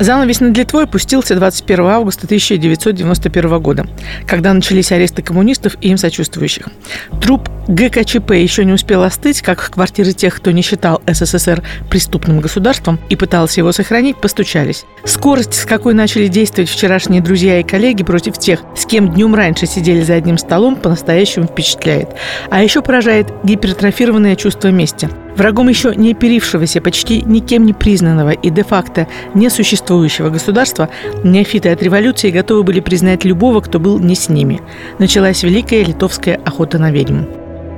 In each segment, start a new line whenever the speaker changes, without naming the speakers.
Занавес над Литвой пустился 21 августа 1991 года, когда начались аресты коммунистов и им сочувствующих. Труп ГКЧП еще не успел остыть, как в квартиры тех, кто не считал СССР преступным государством и пытался его сохранить, постучались. Скорость, с какой начали действовать вчерашние друзья и коллеги против тех, с кем днем раньше сидели за одним столом, по-настоящему впечатляет. А еще поражает гипертрофированное чувство мести. Врагом еще не оперившегося, почти никем не признанного и де-факто несуществующего государства, неофиты от революции готовы были признать любого, кто был не с ними. Началась Великая Литовская охота на ведьм.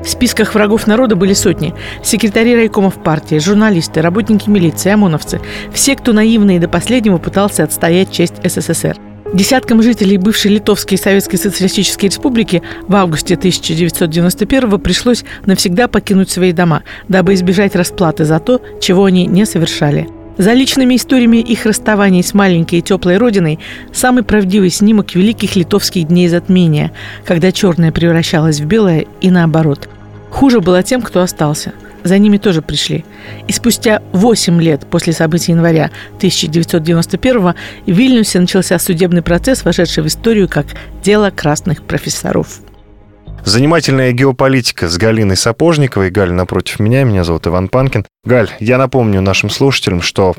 В списках врагов народа были сотни. Секретари райкомов партии, журналисты, работники милиции, ОМОНовцы. Все, кто наивно и до последнего пытался отстоять честь СССР. Десяткам жителей бывшей Литовской и Советской Социалистической Республики в августе 1991 пришлось навсегда покинуть свои дома, дабы избежать расплаты за то, чего они не совершали. За личными историями их расставаний с маленькой и теплой родиной самый правдивый снимок великих литовских дней затмения, когда черное превращалось в белое и наоборот. Хуже было тем, кто остался. За ними тоже пришли. И спустя 8 лет после событий января 1991 в Вильнюсе начался судебный процесс, вошедший в историю как «Дело красных профессоров».
Занимательная геополитика с Галиной Сапожниковой. Галя напротив меня, меня зовут Иван Панкин. Галь, я напомню нашим слушателям, что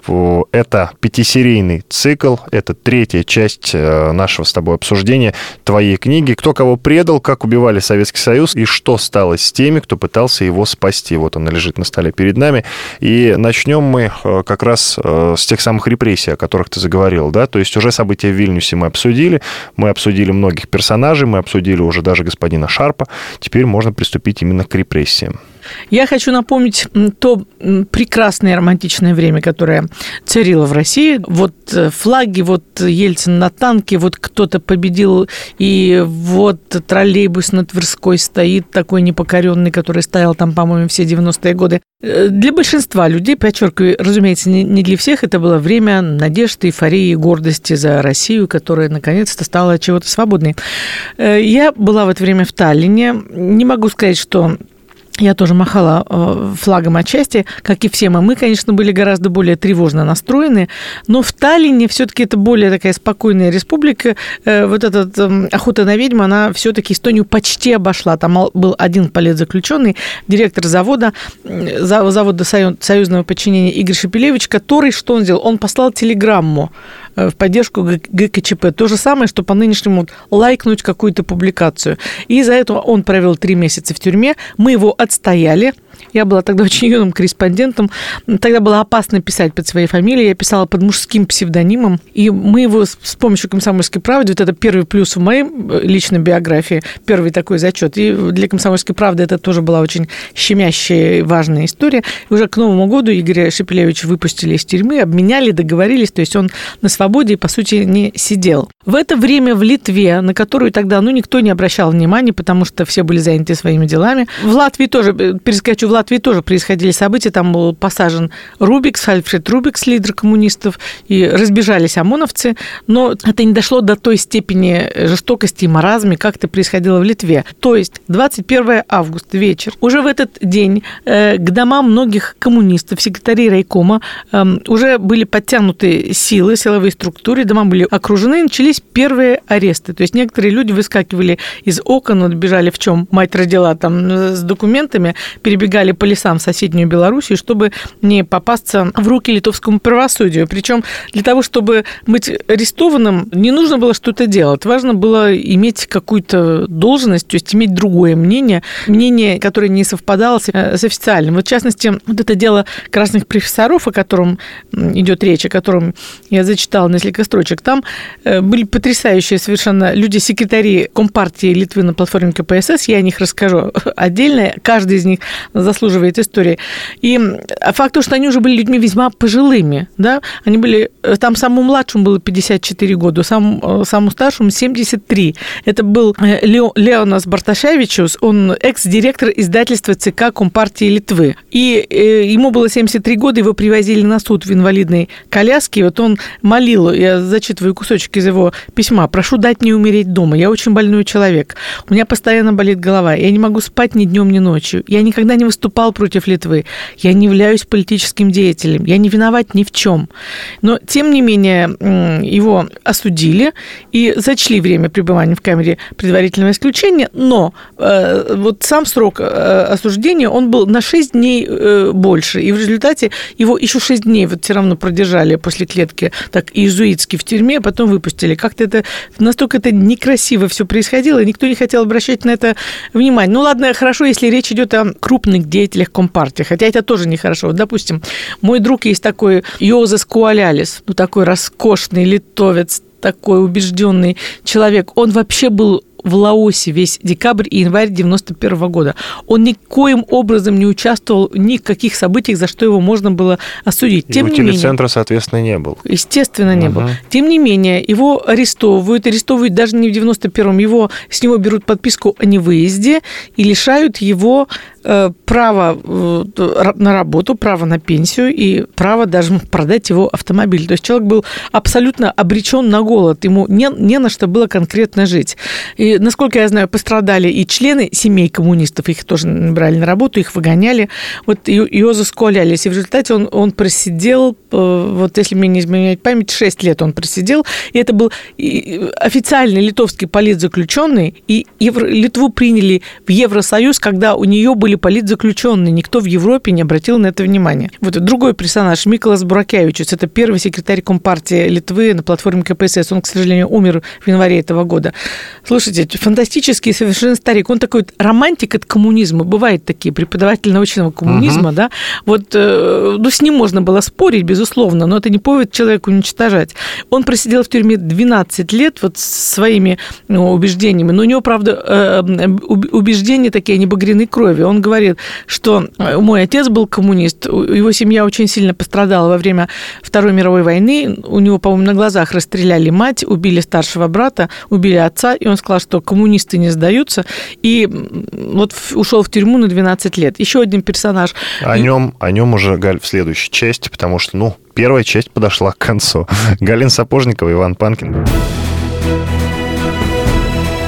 это пятисерийный цикл, это третья часть э, нашего с тобой обсуждения твоей книги «Кто кого предал, как убивали Советский Союз и что стало с теми, кто пытался его спасти». Вот она лежит на столе перед нами. И начнем мы э, как раз э, с тех самых репрессий, о которых ты заговорил, да, то есть уже события в Вильнюсе мы обсудили, мы обсудили многих персонажей, мы обсудили уже даже господина Шарпа, теперь можно приступить именно к репрессиям.
Я хочу напомнить то прекрасное романтичное время, которое царило в России. Вот э, флаги, вот Ельцин на танке, вот кто-то победил, и вот троллейбус на Тверской стоит такой непокоренный, который стоял там, по-моему, все 90-е годы. Э, для большинства людей, подчеркиваю, разумеется, не для всех, это было время надежды, эйфории, гордости за Россию, которая наконец-то стала чего-то свободной. Э, я была в это время в Таллине. Не могу сказать, что я тоже махала э, флагом отчасти, как и все мы. Мы, конечно, были гораздо более тревожно настроены, но в Таллине все-таки это более такая спокойная республика. Э, вот эта эм, охота на ведьму, она все-таки Эстонию почти обошла. Там был один политзаключенный, директор завода, завода союзного подчинения Игорь Шепелевич, который, что он сделал? Он послал телеграмму Э, в поддержку ГКЧП. То же самое, что по нынешнему лайкнуть какую-то публикацию. И из-за этого он провел три месяца в тюрьме. Мы его отстояли. Я была тогда очень юным корреспондентом. Тогда было опасно писать под своей фамилией. Я писала под мужским псевдонимом. И мы его с помощью «Комсомольской правды», вот это первый плюс в моей э, личной биографии, первый такой зачет. И для «Комсомольской правды» это тоже была очень щемящая и важная история. И уже к Новому году Игоря Шепелевича выпустили из тюрьмы, обменяли, договорились. То есть он на свободе и, по сути, не сидел. В это время в Литве, на которую тогда ну, никто не обращал внимания, потому что все были заняты своими делами. В Латвии тоже, э, перескочу, в Латвии тоже происходили события. Там был посажен Рубикс, Альфред Рубикс, лидер коммунистов, и разбежались ОМОНовцы. Но это не дошло до той степени жестокости и маразма, как это происходило в Литве. То есть 21 августа вечер. Уже в этот день э, к домам многих коммунистов, секретарей райкома, э, уже были подтянуты силы, силовые структуры, дома были окружены, начались первые аресты. То есть некоторые люди выскакивали из окон, вот бежали в чем мать родила там с документами, перебегали по лесам в соседнюю Белоруссию, чтобы не попасться в руки литовскому правосудию. Причем для того, чтобы быть арестованным, не нужно было что-то делать. Важно было иметь какую-то должность, то есть иметь другое мнение, мнение, которое не совпадало с, с официальным. Вот в частности, вот это дело красных профессоров, о котором идет речь, о котором я зачитала несколько строчек, там э, были потрясающие совершенно люди-секретари Компартии Литвы на платформе КПСС. Я о них расскажу отдельно. Каждый из них заслуживает истории. И факт то, что они уже были людьми весьма пожилыми, да, они были, там самому младшему было 54 года, самому, самому старшему 73. Это был Лео, Леонас Барташевичус, он экс-директор издательства ЦК Компартии Литвы. И ему было 73 года, его привозили на суд в инвалидной коляске, и вот он молил, я зачитываю кусочек из его письма, прошу дать мне умереть дома, я очень больной человек, у меня постоянно болит голова, я не могу спать ни днем, ни ночью, я никогда не выступал против Литвы, я не являюсь политическим деятелем, я не виноват ни в чем. Но, тем не менее, его осудили и зачли время пребывания в камере предварительного исключения, но э, вот сам срок э, осуждения, он был на 6 дней э, больше, и в результате его еще 6 дней вот все равно продержали после клетки так иезуитски в тюрьме, а потом выпустили. Как-то это настолько это некрасиво все происходило, никто не хотел обращать на это внимание. Ну ладно, хорошо, если речь идет о крупных деятелях Компартии, хотя это тоже нехорошо. Вот, допустим, мой друг есть такой Йозес Куалялис, ну такой роскошный литовец, такой убежденный человек. Он вообще был в Лаосе весь декабрь и январь 91 года. Он никоим образом не участвовал ни в каких событиях, за что его можно было осудить.
Тем и не телецентра, соответственно, не был.
Естественно, не угу. был. Тем не менее, его арестовывают, арестовывают даже не в 91-м, его, с него берут подписку о невыезде и лишают его право э, на работу, право на пенсию и право даже продать его автомобиль. То есть человек был абсолютно обречен на голод, ему не, не на что было конкретно жить. И, насколько я знаю, пострадали и члены семей коммунистов, их тоже набрали на работу, их выгоняли, вот его заскуалялись. И в результате он, он просидел, э, вот если мне не изменяет память, 6 лет он просидел, и это был официальный литовский политзаключенный, и Литву приняли в Евросоюз, когда у нее были политзаключенные. Никто в Европе не обратил на это внимания. Вот другой персонаж, Миколас Буракевичус, это первый секретарь Компартии Литвы на платформе КПСС. Он, к сожалению, умер в январе этого года. Слушайте, фантастический совершенно старик. Он такой романтик от коммунизма. Бывают такие преподаватели научного коммунизма, угу. да. Вот, э, ну, с ним можно было спорить, безусловно, но это не повод человека уничтожать. Он просидел в тюрьме 12 лет вот своими ну, убеждениями, но у него, правда, э, убеждения такие, они багряны крови. Он говорит, что э, мой отец был коммунист, его семья очень сильно пострадала во время Второй мировой войны, у него, по-моему, на глазах расстреляли мать, убили старшего брата, убили отца, и он сказал, что коммунисты не сдаются, и вот ушел в тюрьму на 12 лет. Еще один персонаж.
О нем, о нем уже, Галь, в следующей части, потому что, ну, первая часть подошла к концу. Галина Сапожникова, Иван Панкин.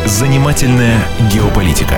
Занимательная геополитика.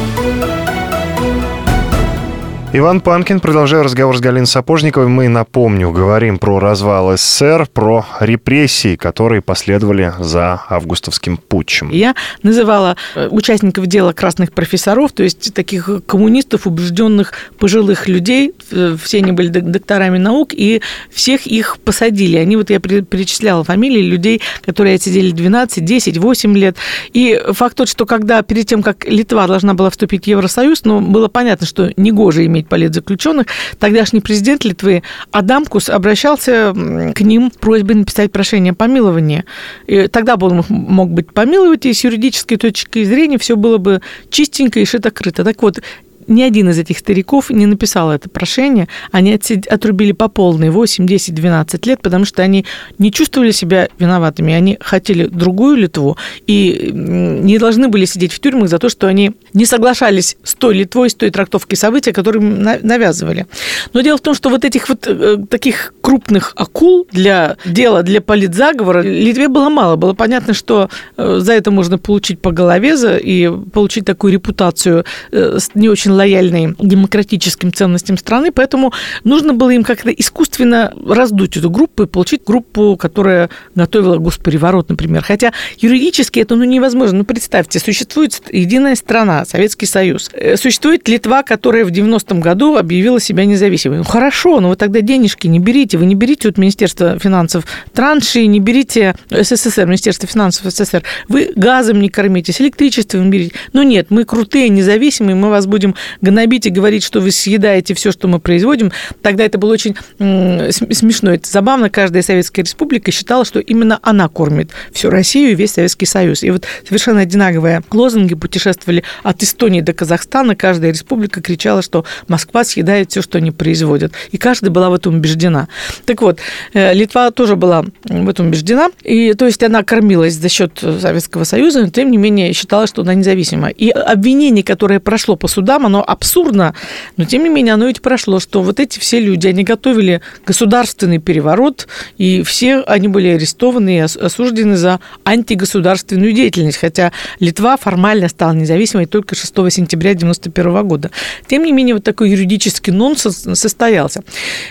Иван Панкин, продолжая разговор с Галиной Сапожниковой, мы, напомню, говорим про развал СССР, про репрессии, которые последовали за августовским путчем.
Я называла э, участников дела красных профессоров, то есть таких коммунистов, убежденных пожилых людей, э, все они были докторами наук, и всех их посадили. Они, вот я перечисляла фамилии людей, которые отсидели 12, 10, 8 лет. И факт тот, что когда перед тем, как Литва должна была вступить в Евросоюз, ну, было понятно, что негоже иметь иметь политзаключенных, тогдашний президент Литвы Адамкус обращался к ним с просьбой написать прошение о помиловании. И тогда бы он мог быть помиловать, и с юридической точки зрения все было бы чистенько и шито-крыто. Так вот, ни один из этих стариков не написал это прошение. Они отрубили по полной 8, 10, 12 лет, потому что они не чувствовали себя виноватыми. Они хотели другую Литву и не должны были сидеть в тюрьмах за то, что они не соглашались с той Литвой, с той трактовкой события, которые навязывали. Но дело в том, что вот этих вот э, таких крупных акул для дела, для политзаговора Литве было мало. Было понятно, что э, за это можно получить по голове и получить такую репутацию э, не очень лояльной демократическим ценностям страны, поэтому нужно было им как-то искусственно раздуть эту группу и получить группу, которая готовила госпереворот, например. Хотя юридически это ну, невозможно. Ну, представьте, существует единая страна, Советский Союз. Э, существует Литва, которая в 90-м году объявила себя независимой. Ну, хорошо, но вы тогда денежки не берите. Вы не берите от Министерства финансов транши, не берите СССР, Министерство финансов СССР. Вы газом не кормитесь, электричеством не берите. Ну нет, мы крутые, независимые, мы вас будем гнобить и говорить, что вы съедаете все, что мы производим. Тогда это было очень смешно. Это забавно. Каждая Советская Республика считала, что именно она кормит всю Россию и весь Советский Союз. И вот совершенно одинаковые лозунги путешествовали от Эстонии до Казахстана. Каждая республика кричала, что Москва съедает все, что они производят. И каждая была в этом убеждена. Так вот, э, Литва тоже была в этом убеждена. И, то есть она кормилась за счет Советского Союза, но тем не менее считала, что она независима. И обвинение, которое прошло по судам, оно абсурдно, но тем не менее оно ведь прошло, что вот эти все люди, они готовили государственный переворот, и все они были арестованы и осуждены за антигосударственную деятельность, хотя Литва формально стала независимой только 6 сентября 1991 года. Тем не менее, вот такой юридический нонсенс состоялся.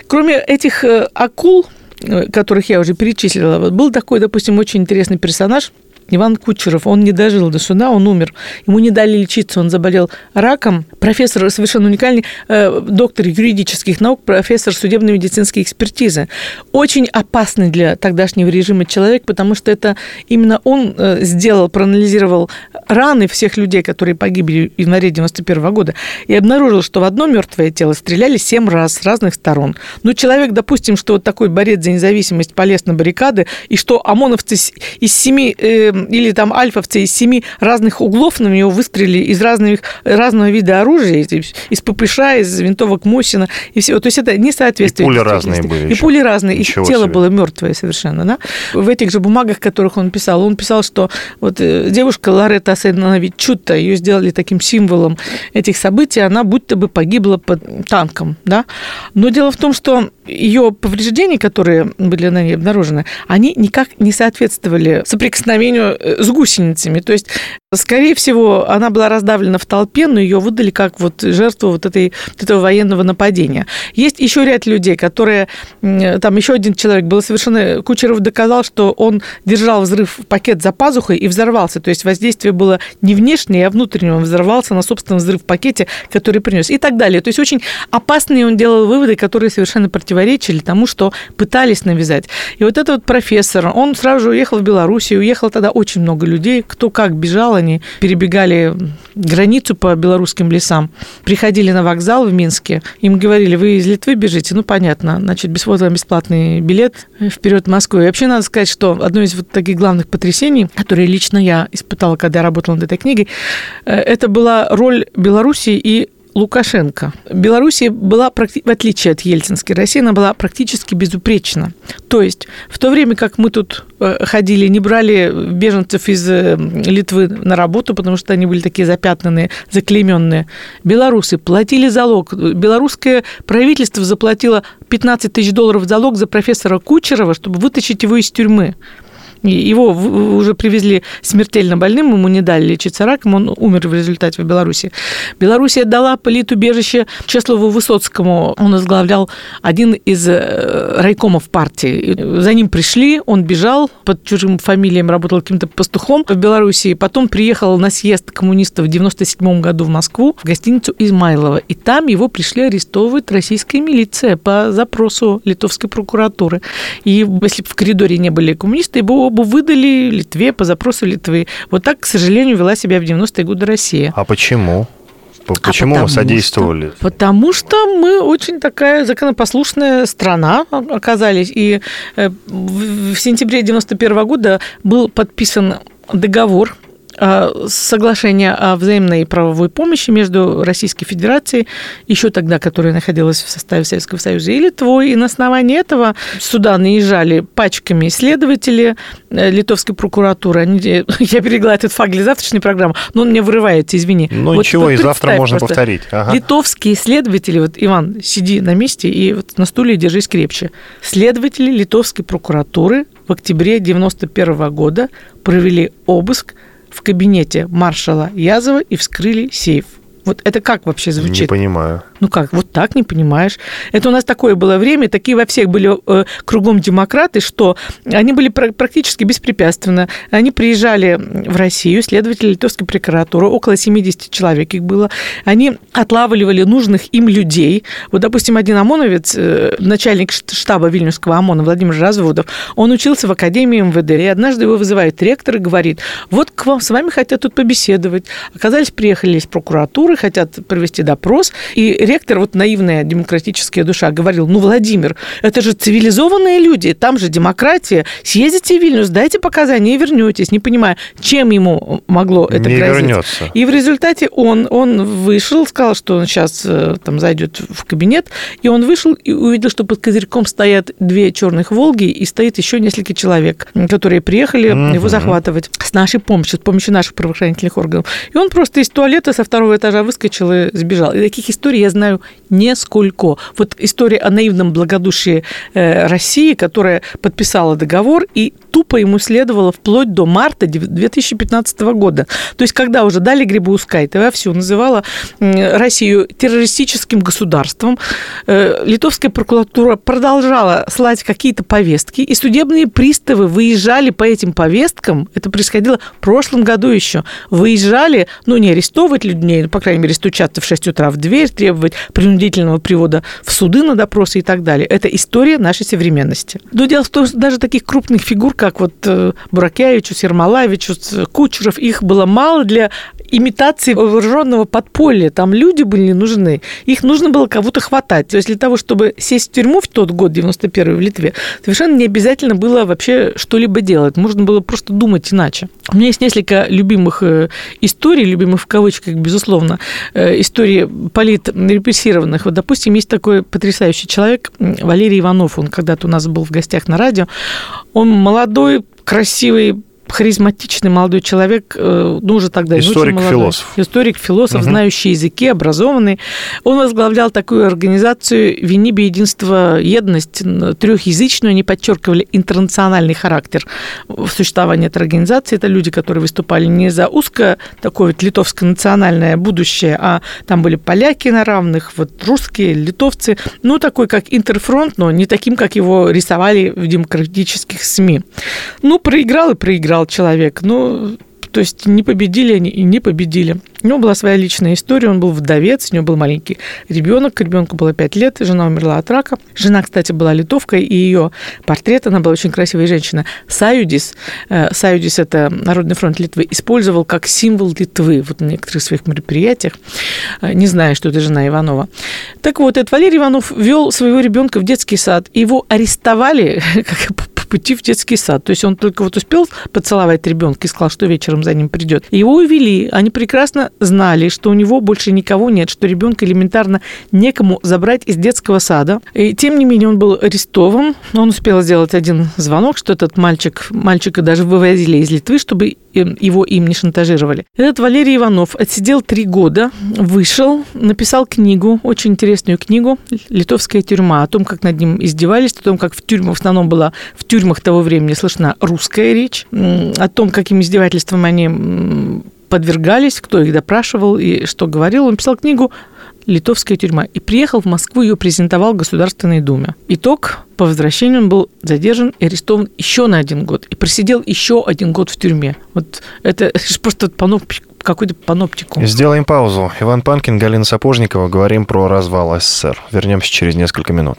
Кроме этих э, акул, э, которых я уже перечислила, был такой, допустим, очень интересный персонаж – Иван Кучеров, он не дожил до суда, он умер. Ему не дали лечиться, он заболел раком. Профессор совершенно уникальный, э, доктор юридических наук, профессор судебной медицинской экспертизы. Очень опасный для тогдашнего режима человек, потому что это именно он э, сделал, проанализировал раны всех людей, которые погибли в январе 91 года, и обнаружил, что в одно мертвое тело стреляли семь раз с разных сторон. Ну, человек, допустим, что вот такой борец за независимость полез на баррикады, и что ОМОНовцы из семи э, или там альфовцы из семи разных углов на него выстрелили из разных, разного вида оружия, из ППШ, из винтовок Мосина и всего. То есть это не соответствует.
И пули разные были.
И еще. пули разные. Ничего и тело себе. было мертвое совершенно. Да? В этих же бумагах, которых он писал, он писал, что вот э, девушка Лоретта Асенович Чутта, ее сделали таким символом этих событий, она будто бы погибла под танком. Да? Но дело в том, что ее повреждения, которые были на ней обнаружены, они никак не соответствовали соприкосновению с гусеницами. То есть, скорее всего, она была раздавлена в толпе, но ее выдали как вот жертву вот этой, этого военного нападения. Есть еще ряд людей, которые... Там еще один человек был совершенно... Кучеров доказал, что он держал взрыв пакет за пазухой и взорвался. То есть воздействие было не внешнее, а внутреннее. Он взорвался на собственном взрыв пакете, который принес. И так далее. То есть очень опасные он делал выводы, которые совершенно противоречили тому, что пытались навязать. И вот этот вот профессор, он сразу же уехал в Беларусь, и уехало тогда очень много людей, кто как бежал, они перебегали границу по белорусским лесам, приходили на вокзал в Минске, им говорили, вы из Литвы бежите, ну, понятно, значит, бесплатный бесплатный билет вперед в Москву. И вообще надо сказать, что одно из вот таких главных потрясений, которые лично я испытала, когда я работала над этой книгой, э, это была роль Беларуси и Лукашенко. Белоруссия была, в отличие от Ельцинской России, она была практически безупречна. То есть в то время, как мы тут э, ходили, не брали беженцев из э, Литвы на работу, потому что они были такие запятнанные, заклейменные, белорусы платили залог. Белорусское правительство заплатило 15 тысяч долларов залог за профессора Кучерова, чтобы вытащить его из тюрьмы. Его уже привезли смертельно больным, ему не дали лечиться раком, он умер в результате в Беларуси. Белоруссия дала политубежище Чеслову Высоцкому. Он возглавлял один из э, райкомов партии. За ним пришли, он бежал, под чужим фамилием работал каким-то пастухом в Беларуси. Потом приехал на съезд коммунистов в 97 году в Москву, в гостиницу Измайлова. И там его пришли арестовывать российская милиция по запросу литовской прокуратуры. И если бы в коридоре не были коммунисты, его оба выдали Литве по запросу Литвы. Вот так, к сожалению, вела себя в 90-е годы Россия.
А почему? Почему а мы содействовали?
Что, потому что мы очень такая законопослушная страна оказались. И э, в сентябре 91 года был подписан договор а, соглашение о взаимной правовой помощи между Российской Федерацией, еще тогда, которая находилась в составе Советского Союза, и Литвой. И на основании этого сюда наезжали пачками исследователи э, литовской прокуратуры. Они, я перегла этот факт для завтрашней программы, но он мне вырывается, извини.
Ну вот, ничего, и завтра можно просто. повторить.
Ага. Литовские исследователи, вот, Иван, сиди на месте и вот на стуле держись крепче. Следователи литовской прокуратуры в октябре 1991 года провели обыск в кабинете маршала Язова и вскрыли сейф. Вот это как вообще звучит?
Не понимаю.
Ну как, вот так не понимаешь? Это у нас такое было время, такие во всех были э, кругом демократы, что они были практически беспрепятственно. Они приезжали в Россию, следователи литовской прокуратуры, около 70 человек их было. Они отлавливали нужных им людей. Вот, допустим, один ОМОНовец, э, начальник штаба Вильнюсского ОМОНа Владимир Разводов, он учился в Академии МВД, и однажды его вызывает ректор и говорит, вот к вам, с вами хотят тут побеседовать. Оказались, приехали из прокуратуры, хотят провести допрос, и ректор, вот наивная демократическая душа, говорил, ну, Владимир, это же цивилизованные люди, там же демократия, съездите в Вильнюс, дайте показания и вернетесь, не понимая, чем ему могло это
не
грозить.
вернется.
И в результате он, он вышел, сказал, что он сейчас э, там зайдет в кабинет, и он вышел и увидел, что под козырьком стоят две черных «Волги» и стоит еще несколько человек, которые приехали угу. его захватывать с нашей помощью, с помощью наших правоохранительных органов. И он просто из туалета со второго этажа выскочил и сбежал. И таких историй я знаю несколько. Вот история о наивном благодушии э, России, которая подписала договор и тупо ему следовало вплоть до марта 2015 года. То есть, когда уже дали Грибоускайте вовсю называла Россию террористическим государством, э, литовская прокуратура продолжала слать какие-то повестки, и судебные приставы выезжали по этим повесткам, это происходило в прошлом году еще, выезжали, ну, не арестовывать людей, но, по крайней мере, стучаться в 6 утра в дверь, требовать принудительного привода в суды на допросы и так далее. Это история нашей современности. Но дело в том, что даже таких крупных фигур, как вот э, Буракевичу, Сермалавичу, Кучеров, их было мало для имитации вооруженного подполья. Там люди были нужны. Их нужно было кого-то хватать. То есть для того, чтобы сесть в тюрьму в тот год, 91 в Литве, совершенно не обязательно было вообще что-либо делать. Можно было просто думать иначе. У меня есть несколько любимых э, историй, любимых в кавычках, безусловно, э, истории политрепрессированных. Вот, допустим, есть такой потрясающий человек, Валерий Иванов, он когда-то у нас был в гостях на радио. Он молодой, красивый харизматичный молодой человек, э, ну, уже тогда
Историк-философ.
Историк-философ, угу. знающий языки, образованный. Он возглавлял такую организацию «Вениби единство, едность», трехязычную. Они подчеркивали интернациональный характер существования этой организации. Это люди, которые выступали не за узкое такое вот литовское национальное будущее, а там были поляки на равных, вот русские, литовцы. Ну, такой как интерфронт, но не таким, как его рисовали в демократических СМИ. Ну, проиграл и проиграл проиграл человек. Ну, то есть не победили они и не победили. У него была своя личная история, он был вдовец, у него был маленький ребенок, ребенку было 5 лет, жена умерла от рака. Жена, кстати, была литовкой, и ее портрет, она была очень красивая женщина. Саюдис, э, Саюдис – это Народный фронт Литвы, использовал как символ Литвы вот на некоторых своих мероприятиях, э, не зная, что это жена Иванова. Так вот, этот Валерий Иванов вел своего ребенка в детский сад, его арестовали, как пути в детский сад. То есть он только вот успел поцеловать ребенка и сказал, что вечером за ним придет. Его увели. Они прекрасно знали, что у него больше никого нет, что ребенка элементарно некому забрать из детского сада. И тем не менее он был арестован. Он успел сделать один звонок, что этот мальчик, мальчика даже вывозили из Литвы, чтобы его им не шантажировали. Этот Валерий Иванов отсидел три года, вышел, написал книгу, очень интересную книгу «Литовская тюрьма», о том, как над ним издевались, о том, как в тюрьмах, в основном была в тюрьме тюрьмах того времени слышна русская речь, о том, каким издевательствам они подвергались, кто их допрашивал и что говорил. Он писал книгу «Литовская тюрьма» и приехал в Москву, ее презентовал в Государственной Думе. Итог, по возвращению он был задержан и арестован еще на один год и просидел еще один год в тюрьме. Вот это просто паноптик какой-то паноптикум.
Сделаем паузу. Иван Панкин, Галина Сапожникова. Говорим про развал СССР. Вернемся через несколько минут.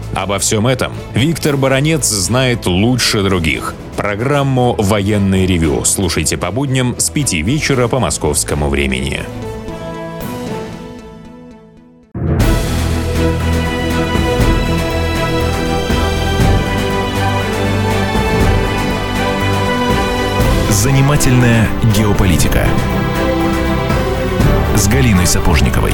Обо всем этом Виктор Баранец знает лучше других. Программу «Военный ревю» слушайте по будням с 5 вечера по московскому времени.
Занимательная геополитика с Галиной Сапожниковой.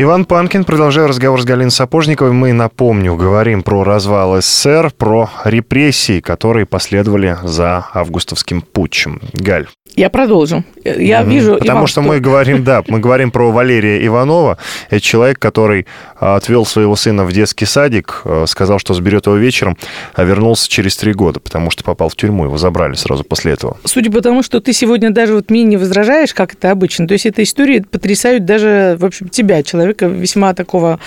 Иван Панкин. Продолжаю разговор с Галиной Сапожниковой. Мы, напомню, говорим про развал СССР, про репрессии, которые последовали за августовским путчем. Галь,
Я продолжу. Я
Мгм.
вижу...
Потому
Иван,
что мы говорим, да, мы говорим про Валерия Иванова. Это человек, который а, отвел своего сына в детский садик, а, сказал, что заберет его вечером, а вернулся через три года, потому что попал в тюрьму. Его забрали сразу после этого.
Судя по тому, что ты сегодня даже вот мне не возражаешь, как это обычно, то есть эта история потрясают даже, в общем, тебя, человека весьма такого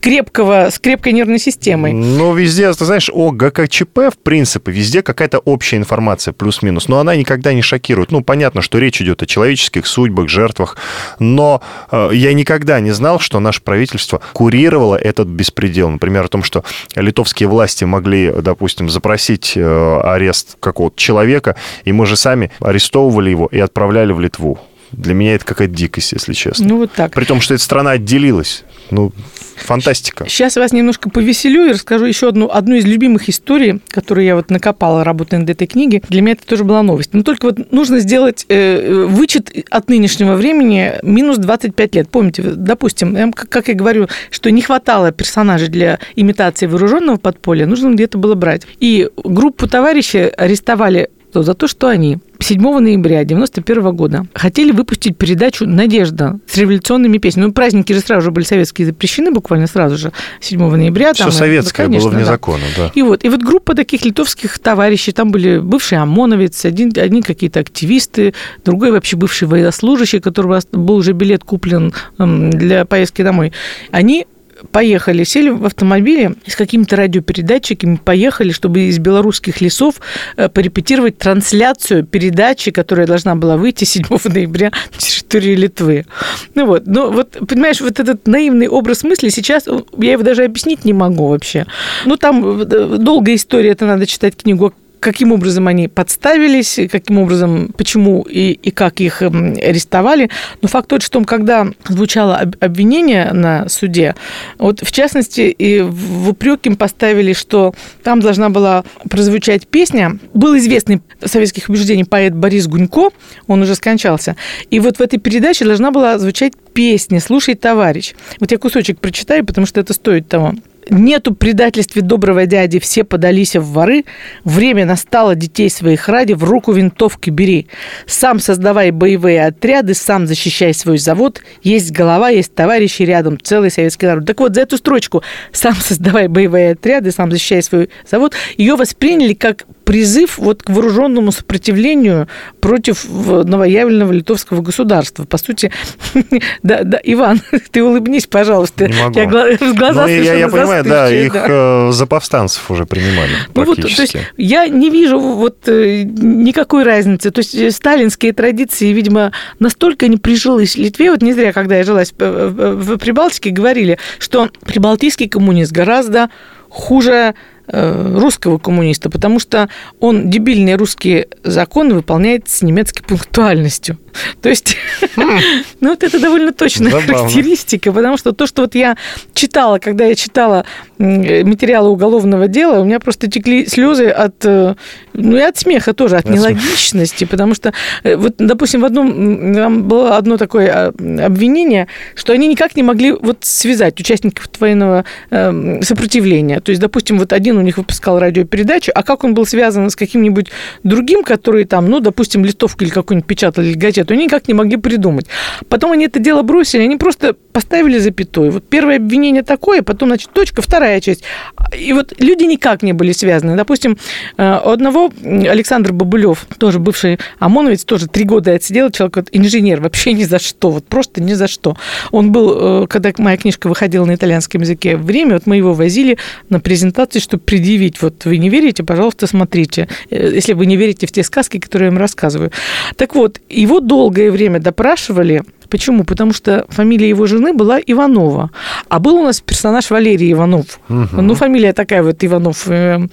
крепкого, с крепкой нервной системой.
Ну, везде, ты знаешь, о ГКЧП, в принципе, везде какая-то общая информация, плюс-минус, но она никогда не шокирует. Ну, понятно, что речь идет о человеческих судьбах, жертвах, но э, я никогда не знал, что наше правительство курировало этот беспредел. Например, о том, что литовские власти могли, допустим, запросить э, арест какого-то человека, и мы же сами арестовывали его и отправляли в Литву. Для меня это какая-то дикость, если честно.
Ну, вот так.
При том, что эта страна отделилась. Ну, фантастика.
Сейчас вас немножко повеселю и расскажу еще одну, одну из любимых историй, которую я вот накопала, работая над этой книгой. Для меня это тоже была новость. Но только вот нужно сделать э, вычет от нынешнего времени минус 25 лет. Помните, допустим, как я говорю, что не хватало персонажей для имитации вооруженного подполья, нужно где-то было брать. И группу товарищей арестовали то за то, что они 7 ноября 1991 года хотели выпустить передачу «Надежда» с революционными песнями. Ну, праздники же сразу же были советские запрещены, буквально сразу же, 7 ноября.
Все
там,
советское
да,
было
конечно,
вне
да.
закона, да.
И вот, и вот группа таких литовских товарищей, там были бывшие ОМОНовец, один, одни какие-то активисты, другой вообще бывший военнослужащий, у которого был уже билет куплен для поездки домой. Они поехали, сели в автомобиле с какими-то радиопередатчиками, поехали, чтобы из белорусских лесов э, порепетировать трансляцию передачи, которая должна была выйти 7 ноября на территории Литвы. Ну вот, ну вот, понимаешь, вот этот наивный образ мысли сейчас, э, я его даже объяснить не могу вообще. Ну там э, долгая история, это надо читать книгу каким образом они подставились, каким образом, почему и, и как их эм, арестовали. Но факт тот, что когда звучало об- обвинение на суде, вот в частности, и в упрек им поставили, что там должна была прозвучать песня. Был известный советских убеждений поэт Борис Гунько, он уже скончался. И вот в этой передаче должна была звучать песня «Слушай, товарищ». Вот я кусочек прочитаю, потому что это стоит того. Нету предательстве доброго дяди, все подались в воры. Время настало детей своих ради, в руку винтовки бери. Сам создавай боевые отряды, сам защищай свой завод. Есть голова, есть товарищи рядом, целый советский народ. Так вот, за эту строчку «сам создавай боевые отряды, сам защищай свой завод» ее восприняли как призыв вот к вооруженному сопротивлению против в- новоявленного литовского государства. По сути, да, да, Иван, ты улыбнись, пожалуйста.
Не могу.
Я гла- глаза
Ну, я, я понимаю, да,
застывшие,
их
да.
э, за повстанцев уже принимали
Ну вот, то есть я не вижу вот э, никакой разницы. То есть э, сталинские традиции, видимо, настолько не прижились в Литве. Вот не зря, когда я жила в, Прибалтике, говорили, что прибалтийский коммунист гораздо хуже э, русского коммуниста, потому что он дебильные русские законы выполняет с немецкой пунктуальностью. То есть, ну, вот это довольно точная характеристика, потому что то, что вот я читала, когда я читала э, материалы уголовного дела, у меня просто текли слезы от, э, ну, и от смеха тоже, от нелогичности, потому что, э, вот, допустим, в одном, там было одно такое а, обвинение, что они никак не могли вот связать участников военного сопротивления. То есть, допустим, вот один у них выпускал радиопередачу, а как он был связан с каким-нибудь другим, который там, ну, допустим, листовку или какую-нибудь печатал или газету. Они никак не могли придумать. Потом они это дело бросили, они просто поставили запятую. Вот первое обвинение такое, потом, значит, точка, вторая часть. И вот люди никак не были связаны. Допустим, э, у одного Александр Бабулев, тоже бывший ОМОНовец, тоже три года отсидел, человек вот, инженер, вообще ни за что, вот просто ни за что. Он был, э, когда моя книжка выходила на итальянском языке, время, вот мы его возили на презентации, чтобы предъявить, вот вы не верите, пожалуйста, смотрите, э, если вы не верите в те сказки, которые я вам рассказываю. Так вот, его долгое время допрашивали, Почему? Потому что фамилия его жены была Иванова. А был у нас персонаж Валерий Иванов. Угу. Ну, фамилия такая вот Иванов. Э,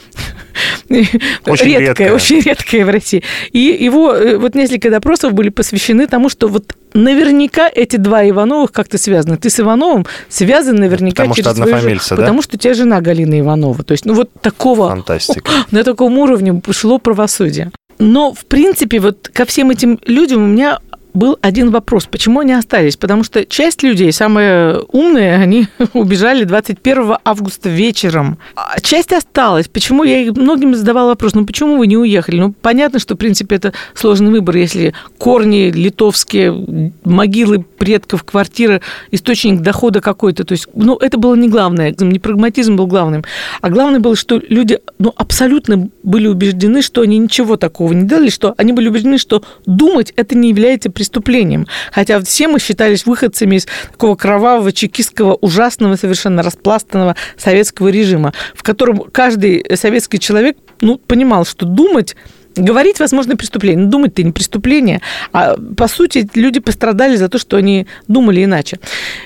очень редкая, редкая, очень редкая в России. И его э, вот несколько допросов были посвящены тому, что вот наверняка эти два Ивановых как-то связаны. Ты с Ивановым связан наверняка
потому
через
что свою жен... да?
Потому что у тебя жена Галина Иванова. То есть, ну вот такого...
Фантастика.
На таком уровне шло правосудие. Но, в принципе, вот ко всем этим людям у меня был один вопрос. Почему они остались? Потому что часть людей, самые умные, они убежали 21 августа вечером. А часть осталась. Почему? Я многим задавала вопрос, ну почему вы не уехали? Ну, понятно, что, в принципе, это сложный выбор, если корни литовские, могилы предков, квартира, источник дохода какой-то. То есть, ну, это было не главное. Не прагматизм был главным. А главное было, что люди, ну, абсолютно были убеждены, что они ничего такого не делали, что они были убеждены, что думать это не является преступлением. Хотя все мы считались выходцами из такого кровавого, чекистского, ужасного, совершенно распластанного советского режима, в котором каждый советский человек ну, понимал, что думать Говорить, возможно, преступление. Думать-то не преступление. А по сути, люди пострадали за то, что они думали иначе.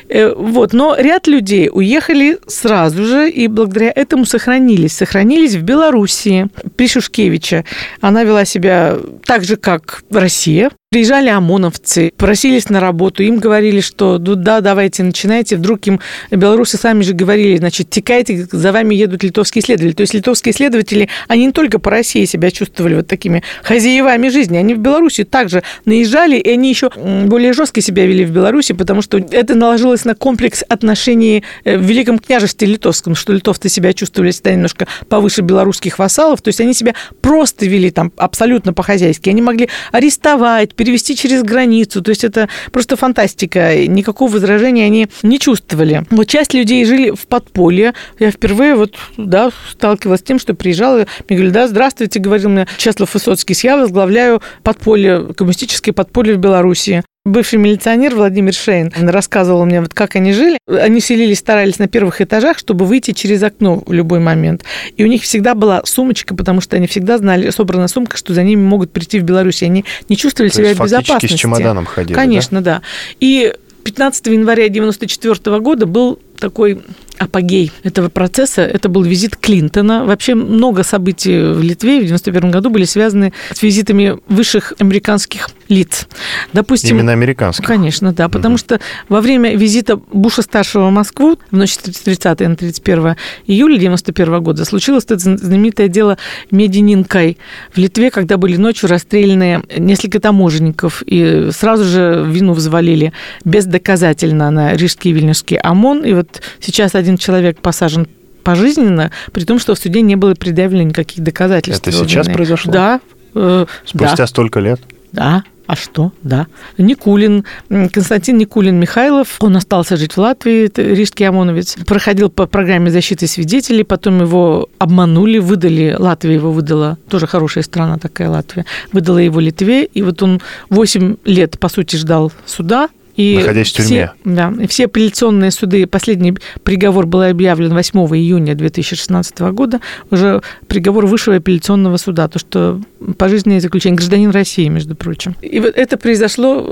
Э, вот. Но ряд людей уехали сразу же и благодаря этому сохранились. Сохранились в Белоруссии. При Шушкевиче она вела себя так же, как Россия. Приезжали ОМОНовцы, просились на работу, им говорили, что ну, да, давайте, начинайте. Вдруг им белорусы сами же говорили, значит, текайте, за вами едут литовские следователи. То есть литовские следователи, они не только по России себя чувствовали вот такими хозяевами жизни, они в Беларуси также наезжали, и они еще более жестко себя вели в Беларуси, потому что это наложилось на комплекс отношений э, в Великом княжестве литовском, что литовцы себя чувствовали всегда немножко повыше белорусских вассалов, то есть они себя просто вели там абсолютно по-хозяйски. Они могли арестовать, перевести через границу. То есть это просто фантастика. Никакого возражения они не чувствовали. Вот часть людей жили в подполье. Я впервые вот, да, сталкивалась с тем, что приезжала, мне говорили, да, здравствуйте, говорил мне Чеслав Высоцкий, я возглавляю подполье, коммунистическое подполье в Беларуси. Бывший милиционер Владимир Шейн рассказывал мне, вот как они жили. Они селились, старались на первых этажах, чтобы выйти через окно в любой момент. И у них всегда была сумочка, потому что они всегда знали, собрана сумка, что за ними могут прийти в Беларусь. Они не чувствовали То себя в безопасности.
с чемоданом ходили,
Конечно, да. да. И 15 января 1994 года был такой апогей этого процесса. Это был визит Клинтона. Вообще много событий в Литве в 91 году были связаны с визитами высших американских лиц.
Допустим, Именно американских?
Конечно, да. Потому угу. что во время визита Буша-старшего в Москву в ночь с 30 на 31 июля 91 года случилось это знаменитое дело Медининкай в Литве, когда были ночью расстреляны несколько таможенников и сразу же вину взвалили бездоказательно на Рижский и Вильнюсский ОМОН. И вот сейчас один человек посажен пожизненно, при том, что в суде не было предъявлено никаких доказательств.
Это сейчас произошло?
Да.
Э, Спустя да. столько лет?
Да. А что? Да. Никулин, Константин Никулин Михайлов, он остался жить в Латвии, рижский ОМОНовец, проходил по программе защиты свидетелей, потом его обманули, выдали, Латвия его выдала, тоже хорошая страна такая Латвия, выдала его Литве, и вот он 8 лет, по сути, ждал суда,
и Находясь в тюрьме.
Все, да, и все апелляционные суды, последний приговор был объявлен 8 июня 2016 года, уже приговор высшего апелляционного суда, то, что пожизненное заключение, гражданин России, между прочим. И вот это произошло,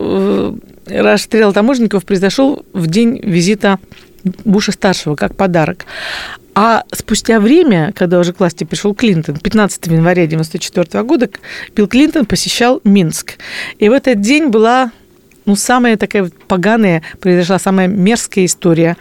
э, расстрел таможенников произошел в день визита Буша-старшего, как подарок. А спустя время, когда уже к власти пришел Клинтон, 15 января 1994 года, Билл Клинтон посещал Минск. И в этот день была ну, самая такая поганая произошла, самая мерзкая история.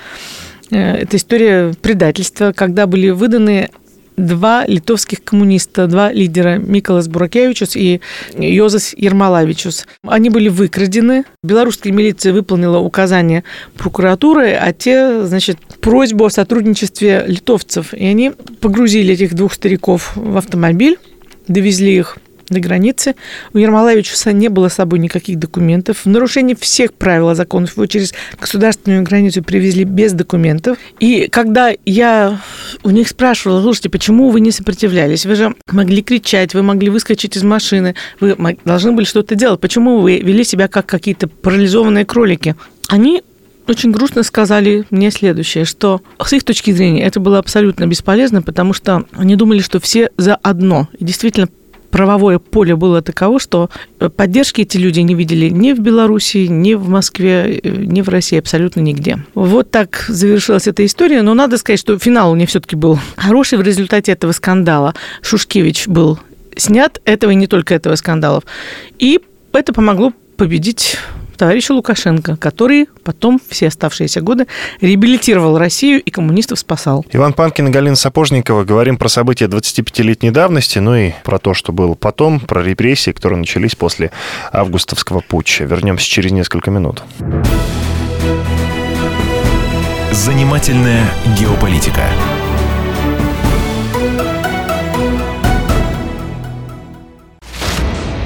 Э, это история предательства, когда были выданы два литовских коммуниста, два лидера, Миколас Буракевичус и Йозас Ермолавичус. Они были выкрадены. Белорусская милиция выполнила указания прокуратуры, а те, значит, просьбу о сотрудничестве литовцев. И они погрузили этих двух стариков в автомобиль, довезли их до границы. У Ермолаевича не было с собой никаких документов. В нарушении всех правил и законов его через государственную границу привезли без документов. И когда я у них спрашивала, слушайте, почему вы не сопротивлялись? Вы же могли кричать, вы могли выскочить из машины, вы должны были что-то делать. Почему вы вели себя как какие-то парализованные кролики? Они очень грустно сказали мне следующее, что с их точки зрения это было абсолютно бесполезно, потому что они думали, что все за одно. И действительно, правовое поле было таково, что поддержки эти люди не видели ни в Беларуси, ни в Москве, ни в России, абсолютно нигде. Вот так завершилась эта история, но надо сказать, что финал у нее все-таки был хороший в результате этого скандала. Шушкевич был снят, этого и не только этого скандалов. И это помогло победить товарища Лукашенко, который потом все оставшиеся годы реабилитировал Россию и коммунистов спасал.
Иван Панкин и Галина Сапожникова говорим про события 25-летней давности, ну и про то, что было потом, про репрессии, которые начались после августовского путча. Вернемся через несколько минут.
Занимательная геополитика.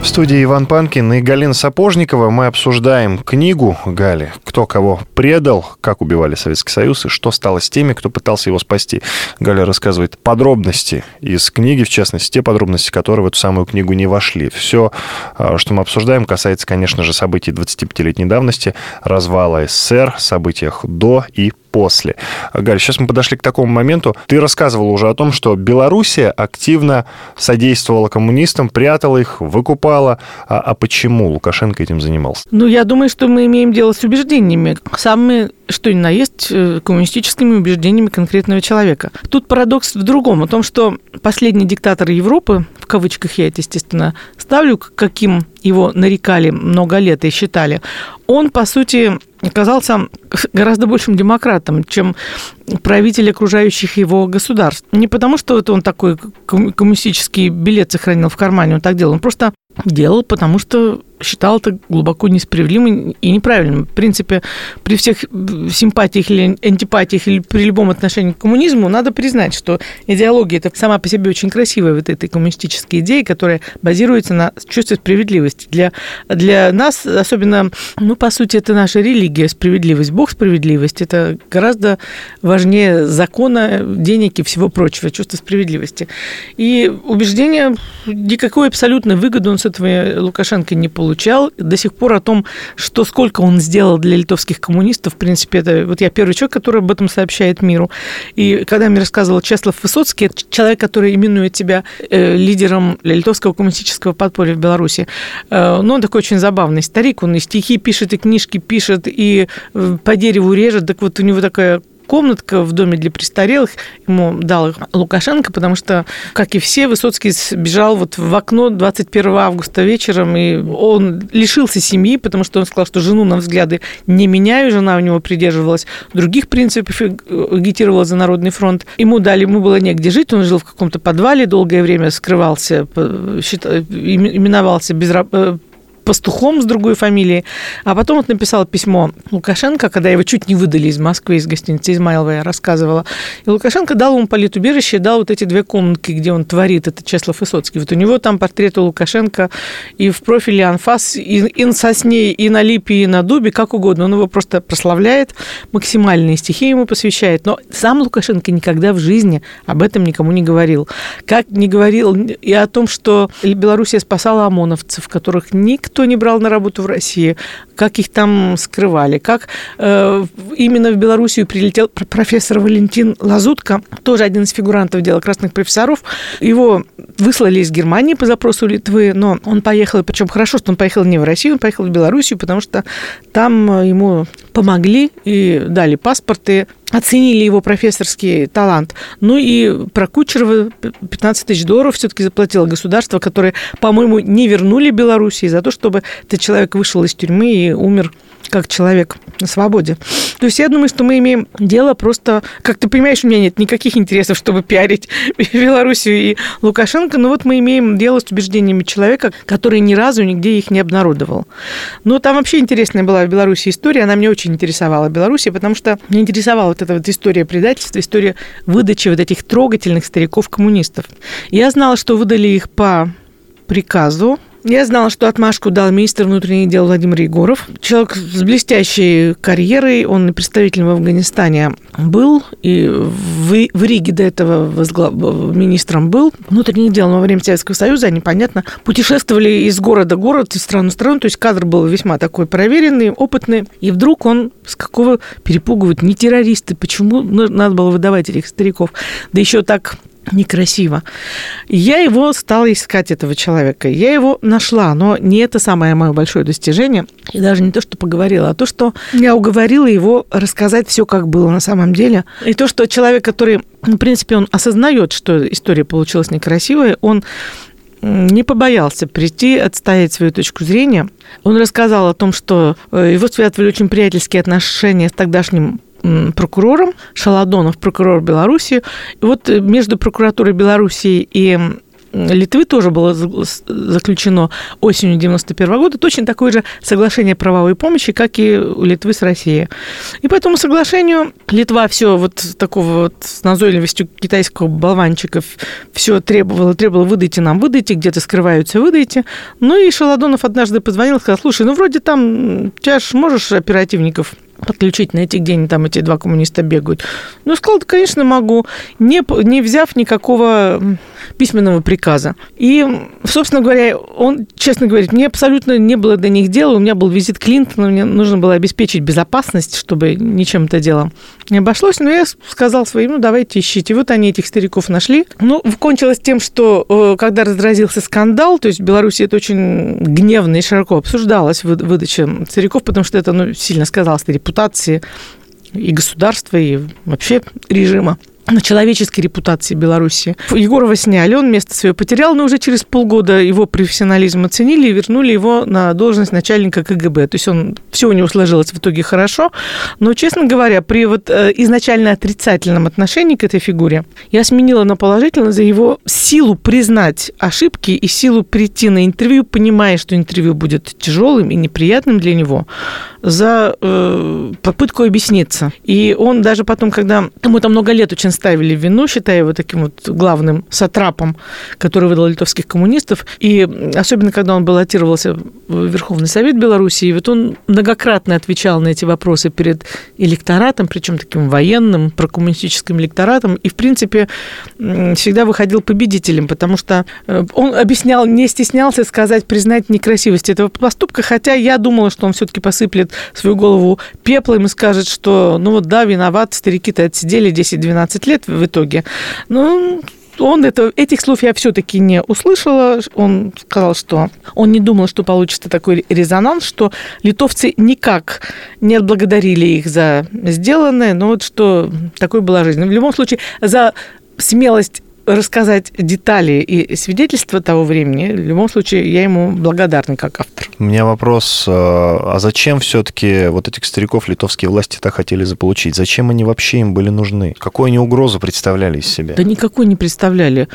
В студии Иван Панкин и Галина Сапожникова мы обсуждаем книгу Гали «Кто кого предал», как убивали Советский Союз и что стало с теми, кто пытался его спасти. Галя рассказывает подробности из книги, в частности, те подробности, которые в эту самую книгу не вошли. Все, а, что мы обсуждаем, касается, конечно же, событий 25-летней давности, развала СССР, событиях до и после. Галь, сейчас мы подошли к такому моменту. Ты рассказывал уже о том, что Белоруссия активно содействовала коммунистам, прятала их, выкупала. А, а почему Лукашенко этим занимался?
Ну, я думаю, что мы имеем дело с убеждениями. Самые, что ни на есть, э, коммунистическими убеждениями конкретного человека. Тут парадокс в другом, о том, что последний диктатор Европы, в кавычках я это, естественно, ставлю, каким его нарекали много лет и считали, он, по сути, оказался гораздо большим демократом, чем правители окружающих его государств. Не потому, что это он такой коммунистический билет сохранил в кармане, он так делал, он просто делал, потому что считал это глубоко несправедливым и неправильным. В принципе, при всех симпатиях или антипатиях или при любом отношении к коммунизму надо признать, что идеология это сама по себе очень красивая вот этой коммунистической идеи, которая базируется на чувстве справедливости. Для, для нас, особенно, ну, по сути, это наша религия, справедливость. Бог справедливость – это гораздо важнее закона, денег и всего прочего, чувство справедливости. И убеждение, никакой абсолютной выгоды он с этого Лукашенко не получал. До сих пор о том, что сколько он сделал для литовских коммунистов, в принципе, это вот я первый человек, который об этом сообщает миру. И когда мне рассказывал Чеслав Высоцкий, человек, который именует себя э, лидером литовского коммунистического подполья в Беларуси, э, ну, он такой очень забавный старик, он и стихи пишет, и книжки пишет, и э, по дереву режет. Так вот у него такая комнатка в доме для престарелых ему дал Лукашенко, потому что, как и все, Высоцкий бежал вот в окно 21 августа вечером, и он лишился семьи, потому что он сказал, что жену на взгляды не меняю, жена у него придерживалась других принципов, агитировала за Народный фронт. Ему дали, ему было негде жить, он жил в каком-то подвале, долгое время скрывался, именовался без, э, пастухом с другой фамилией. А потом вот написал письмо Лукашенко, когда его чуть не выдали из Москвы, из гостиницы Измайлова, я рассказывала. И Лукашенко дал ему политубежище, дал вот эти две комнатки, где он творит, это Чеслов Высоцкий. Вот у него там портрет у Лукашенко и в профиле анфас, и, и на сосне, и на липе, и на дубе, как угодно. Он его просто прославляет, максимальные стихи ему посвящает. Но сам Лукашенко никогда в жизни об этом никому не говорил. Как не говорил и о том, что Белоруссия спасала ОМОНовцев, которых никто никто не брал на работу в России, как их там скрывали, как э, именно в Белоруссию прилетел профессор Валентин Лазутко, тоже один из фигурантов дела красных профессоров. Его выслали из Германии по запросу Литвы, но он поехал, причем хорошо, что он поехал не в Россию, он поехал в Белоруссию, потому что там ему помогли и дали паспорты, оценили его профессорский талант. Ну и про Кучерова 15 тысяч долларов все-таки заплатило государство, которое, по-моему, не вернули Белоруссии за то, чтобы этот человек вышел из тюрьмы и умер как человек на свободе. То есть я думаю, что мы имеем дело просто... Как ты понимаешь, у меня нет никаких интересов, чтобы пиарить Белоруссию и Лукашенко, но вот мы имеем дело с убеждениями человека, который ни разу нигде их не обнародовал. Но там вообще интересная была в Беларуси история, она мне очень интересовала Беларуси, потому что меня интересовала вот эта вот история предательства, история выдачи вот этих трогательных стариков-коммунистов. Я знала, что выдали их по приказу я знала, что отмашку дал министр внутренних дел Владимир Егоров. Человек с блестящей карьерой, он представителем в Афганистане был, и в, в Риге до этого возглав... министром был. Внутренних дел во время Советского Союза, они, понятно, путешествовали из города в город, из страны в страну, то есть кадр был весьма такой проверенный, опытный. И вдруг он с какого перепугивают не террористы, почему надо было выдавать этих стариков? Да еще так некрасиво. Я его стала искать, этого человека. Я его нашла, но не это самое мое большое достижение. И даже не то, что поговорила, а то, что я уговорила его рассказать все, как было на самом деле. И то, что человек, который, в принципе, он осознает, что история получилась некрасивая, он не побоялся прийти, отстоять свою точку зрения. Он рассказал о том, что э, его связывали очень приятельские отношения с тогдашним прокурором, Шаладонов, прокурор Беларуси. Вот э, между прокуратурой Беларуси и Литвы тоже было заключено осенью 91 года точно такое же соглашение правовой помощи, как и у Литвы с Россией. И по этому соглашению Литва все вот такого вот с назойливостью китайского болванчика все требовала, требовала, выдайте нам, выдайте, где-то скрываются, выдайте. Ну и Шаладонов однажды позвонил сказал, слушай, ну вроде там, тебя можешь оперативников подключить на эти, где они там эти два коммуниста бегают. Ну, сказал, да, конечно, могу, не, не взяв никакого письменного приказа. И, собственно говоря, он, честно говорит, мне абсолютно не было до них дела. У меня был визит Клинтона, мне нужно было обеспечить безопасность, чтобы ничем это дело не обошлось. Но я сказал своим, ну, давайте ищите. Вот они этих стариков нашли. Ну, кончилось тем, что э, когда разразился скандал, то есть в Беларуси это очень гневно и широко обсуждалось, выдача стариков, потому что это ну, сильно сказалось на репутации и государства, и вообще режима на человеческой репутации Беларуси. Егорова сняли, он место свое потерял, но уже через полгода его профессионализм оценили и вернули его на должность начальника КГБ. То есть он, все у него сложилось в итоге хорошо, но, честно говоря, при вот э, изначально отрицательном отношении к этой фигуре я сменила на положительно за его силу признать ошибки и силу прийти на интервью, понимая, что интервью будет тяжелым и неприятным для него, за э, попытку объясниться. И он даже потом, когда ему там много лет очень ставили вину, считая его таким вот главным сатрапом, который выдал литовских коммунистов. И особенно, когда он баллотировался в Верховный Совет Беларуси, и вот он многократно отвечал на эти вопросы перед электоратом, причем таким военным, прокоммунистическим электоратом, и, в принципе, всегда выходил победителем, потому что э, он объяснял, не стеснялся сказать, признать некрасивость этого поступка, хотя я думала, что он все-таки посыплет свою голову пеплом и скажет, что, ну вот да, виноват, старики-то отсидели 10-12 лет в итоге. Ну, он это, этих слов я все-таки не услышала. Он сказал, что он не думал, что получится такой резонанс, что литовцы никак не отблагодарили их за сделанное, но вот что такой была жизнь. В любом случае, за смелость рассказать детали и свидетельства того времени, в любом случае, я ему благодарна как автор.
У меня вопрос, э, а зачем все-таки вот этих стариков литовские власти так хотели заполучить? Зачем они вообще им были нужны? Какую они угрозу представляли из себя?
Да никакой не представляли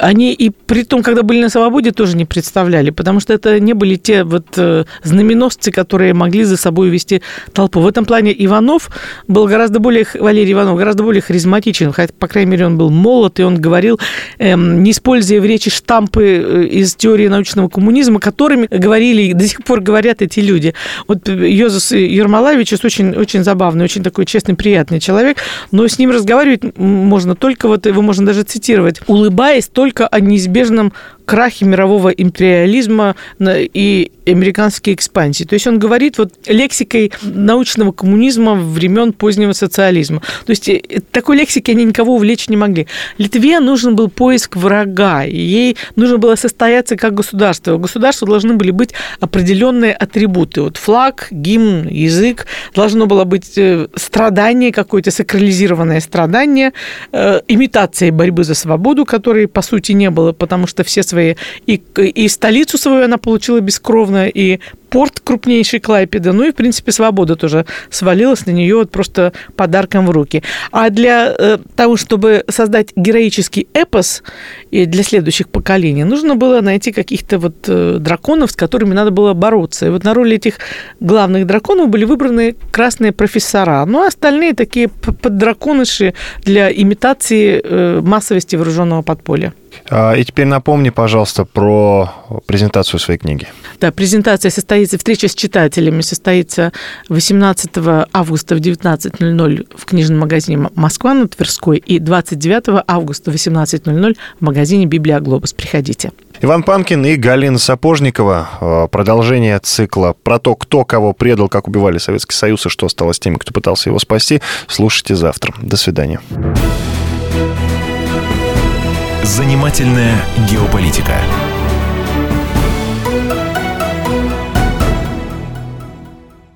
они и при том, когда были на свободе, тоже не представляли, потому что это не были те вот э, знаменосцы, которые могли за собой вести толпу. В этом плане Иванов был гораздо более, Валерий Иванов, гораздо более харизматичен, хотя, по крайней мере, он был молод, и он говорил, эм, не используя в речи штампы э, из теории научного коммунизма, которыми говорили и до сих пор говорят эти люди. Вот Йозеф Ермолаевич очень, очень забавный, очень такой честный, приятный человек, но с ним разговаривать можно только, вот его можно даже цитировать, улыбаясь только только о неизбежном крахе мирового империализма и американской экспансии. То есть он говорит вот лексикой научного коммунизма времен позднего социализма. То есть э, такой лексики они никого увлечь не могли. Литве нужен был поиск врага, ей нужно было состояться как государство. У государства должны были быть определенные атрибуты. Вот флаг, гимн, язык. Должно было быть э, страдание какое-то, сакрализированное страдание, э, имитация борьбы за свободу, которой, по сути, не было, потому что все свои... И, и столицу свою она получила бескровно, и порт крупнейший Клайпеда, ну и, в принципе, свобода тоже свалилась на нее вот просто подарком в руки. А для э, того, чтобы создать героический эпос и для следующих поколений, нужно было найти каких-то вот э, драконов, с которыми надо было бороться. И вот на роли этих главных драконов были выбраны красные профессора, ну а остальные такие поддраконыши для имитации э, массовости вооруженного подполья.
А, и теперь напомни, пожалуйста, про презентацию своей книги.
Да, презентация состоится, встреча с читателями состоится 18 августа в 19.00 в книжном магазине «Москва» на Тверской и 29 августа в 18.00 в магазине «Библия Глобус». Приходите.
Иван Панкин и Галина Сапожникова. А, продолжение цикла про то, кто кого предал, как убивали Советский Союз и что осталось с теми, кто пытался его спасти. Слушайте завтра. До свидания.
Занимательная геополитика.